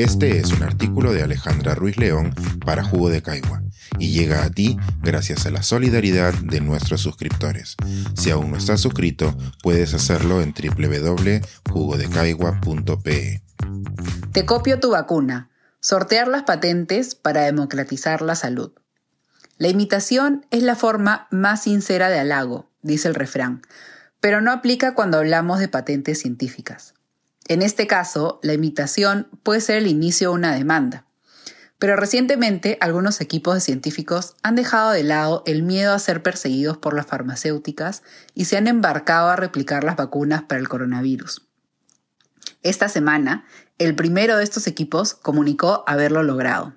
Este es un artículo de Alejandra Ruiz León para Jugo de Caigua y llega a ti gracias a la solidaridad de nuestros suscriptores. Si aún no estás suscrito, puedes hacerlo en www.jugodecaigua.pe. Te copio tu vacuna. Sortear las patentes para democratizar la salud. La imitación es la forma más sincera de halago, dice el refrán, pero no aplica cuando hablamos de patentes científicas. En este caso, la imitación puede ser el inicio de una demanda. Pero recientemente algunos equipos de científicos han dejado de lado el miedo a ser perseguidos por las farmacéuticas y se han embarcado a replicar las vacunas para el coronavirus. Esta semana, el primero de estos equipos comunicó haberlo logrado.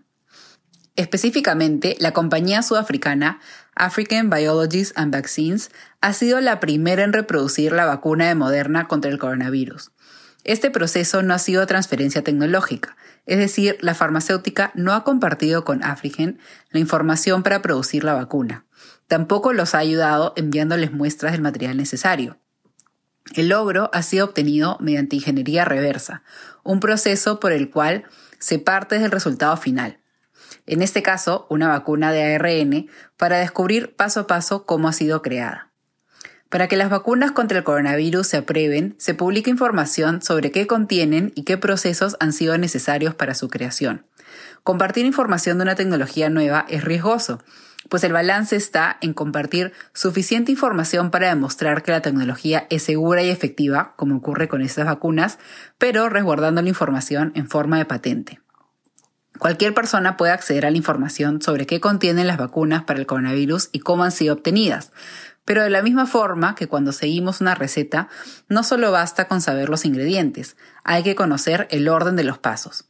Específicamente, la compañía sudafricana African Biologies and Vaccines ha sido la primera en reproducir la vacuna de Moderna contra el coronavirus. Este proceso no ha sido transferencia tecnológica, es decir, la farmacéutica no ha compartido con Afrigen la información para producir la vacuna. Tampoco los ha ayudado enviándoles muestras del material necesario. El logro ha sido obtenido mediante ingeniería reversa, un proceso por el cual se parte del resultado final. En este caso, una vacuna de ARN para descubrir paso a paso cómo ha sido creada. Para que las vacunas contra el coronavirus se aprueben, se publica información sobre qué contienen y qué procesos han sido necesarios para su creación. Compartir información de una tecnología nueva es riesgoso, pues el balance está en compartir suficiente información para demostrar que la tecnología es segura y efectiva, como ocurre con estas vacunas, pero resguardando la información en forma de patente. Cualquier persona puede acceder a la información sobre qué contienen las vacunas para el coronavirus y cómo han sido obtenidas, pero de la misma forma que cuando seguimos una receta, no solo basta con saber los ingredientes, hay que conocer el orden de los pasos.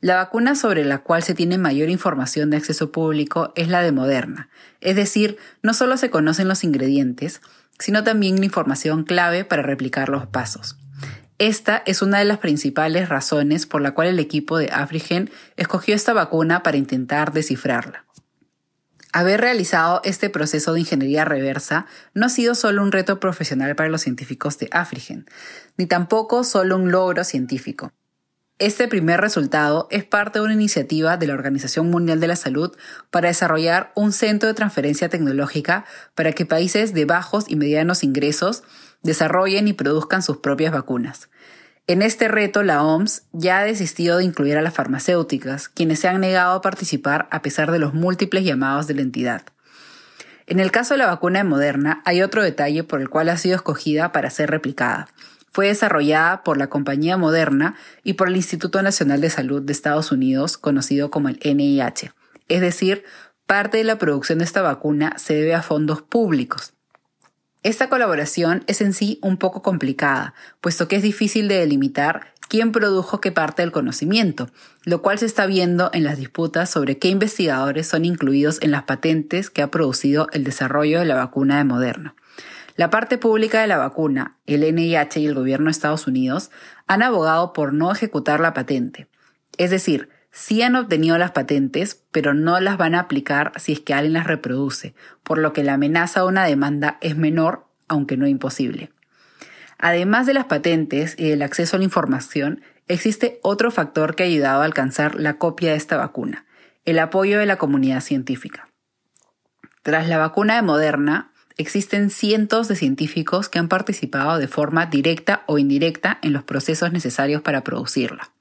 La vacuna sobre la cual se tiene mayor información de acceso público es la de Moderna, es decir, no solo se conocen los ingredientes, sino también la información clave para replicar los pasos. Esta es una de las principales razones por la cual el equipo de Afrigen escogió esta vacuna para intentar descifrarla. Haber realizado este proceso de ingeniería reversa no ha sido solo un reto profesional para los científicos de Afrigen, ni tampoco solo un logro científico. Este primer resultado es parte de una iniciativa de la Organización Mundial de la Salud para desarrollar un centro de transferencia tecnológica para que países de bajos y medianos ingresos desarrollen y produzcan sus propias vacunas. En este reto, la OMS ya ha desistido de incluir a las farmacéuticas, quienes se han negado a participar a pesar de los múltiples llamados de la entidad. En el caso de la vacuna de Moderna, hay otro detalle por el cual ha sido escogida para ser replicada. Fue desarrollada por la compañía Moderna y por el Instituto Nacional de Salud de Estados Unidos, conocido como el NIH. Es decir, parte de la producción de esta vacuna se debe a fondos públicos. Esta colaboración es en sí un poco complicada, puesto que es difícil de delimitar quién produjo qué parte del conocimiento, lo cual se está viendo en las disputas sobre qué investigadores son incluidos en las patentes que ha producido el desarrollo de la vacuna de Moderna. La parte pública de la vacuna, el NIH y el gobierno de Estados Unidos han abogado por no ejecutar la patente. Es decir, Sí han obtenido las patentes, pero no las van a aplicar si es que alguien las reproduce, por lo que la amenaza de una demanda es menor, aunque no imposible. Además de las patentes y del acceso a la información, existe otro factor que ha ayudado a alcanzar la copia de esta vacuna, el apoyo de la comunidad científica. Tras la vacuna de Moderna, existen cientos de científicos que han participado de forma directa o indirecta en los procesos necesarios para producirla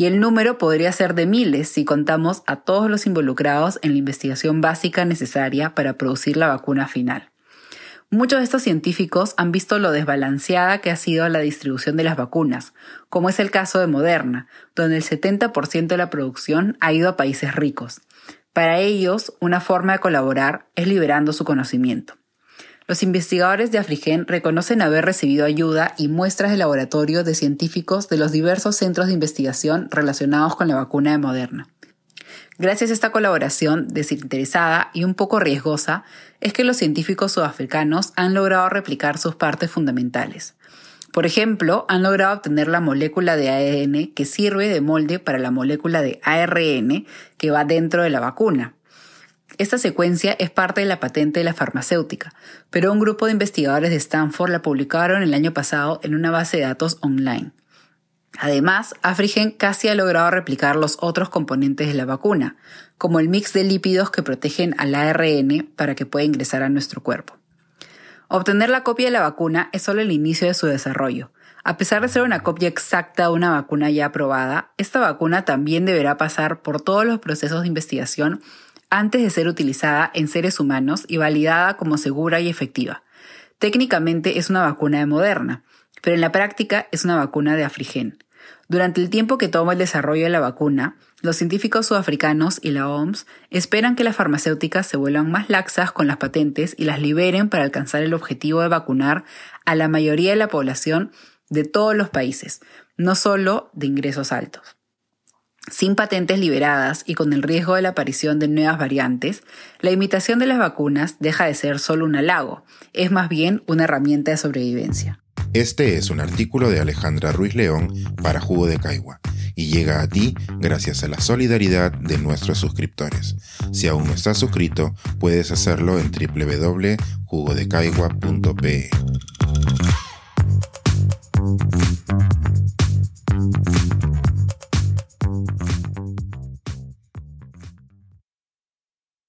y el número podría ser de miles si contamos a todos los involucrados en la investigación básica necesaria para producir la vacuna final. Muchos de estos científicos han visto lo desbalanceada que ha sido la distribución de las vacunas, como es el caso de Moderna, donde el 70% de la producción ha ido a países ricos. Para ellos, una forma de colaborar es liberando su conocimiento. Los investigadores de Afrigen reconocen haber recibido ayuda y muestras de laboratorio de científicos de los diversos centros de investigación relacionados con la vacuna de Moderna. Gracias a esta colaboración desinteresada y un poco riesgosa, es que los científicos sudafricanos han logrado replicar sus partes fundamentales. Por ejemplo, han logrado obtener la molécula de ADN que sirve de molde para la molécula de ARN que va dentro de la vacuna. Esta secuencia es parte de la patente de la farmacéutica, pero un grupo de investigadores de Stanford la publicaron el año pasado en una base de datos online. Además, Afrigen casi ha logrado replicar los otros componentes de la vacuna, como el mix de lípidos que protegen al ARN para que pueda ingresar a nuestro cuerpo. Obtener la copia de la vacuna es solo el inicio de su desarrollo. A pesar de ser una copia exacta de una vacuna ya aprobada, esta vacuna también deberá pasar por todos los procesos de investigación antes de ser utilizada en seres humanos y validada como segura y efectiva. Técnicamente es una vacuna de Moderna, pero en la práctica es una vacuna de Afrigen. Durante el tiempo que toma el desarrollo de la vacuna, los científicos sudafricanos y la OMS esperan que las farmacéuticas se vuelvan más laxas con las patentes y las liberen para alcanzar el objetivo de vacunar a la mayoría de la población de todos los países, no solo de ingresos altos. Sin patentes liberadas y con el riesgo de la aparición de nuevas variantes, la imitación de las vacunas deja de ser solo un halago, es más bien una herramienta de sobrevivencia. Este es un artículo de Alejandra Ruiz León para Jugo de Caigua y llega a ti gracias a la solidaridad de nuestros suscriptores. Si aún no estás suscrito, puedes hacerlo en www.jugodecaigua.pe.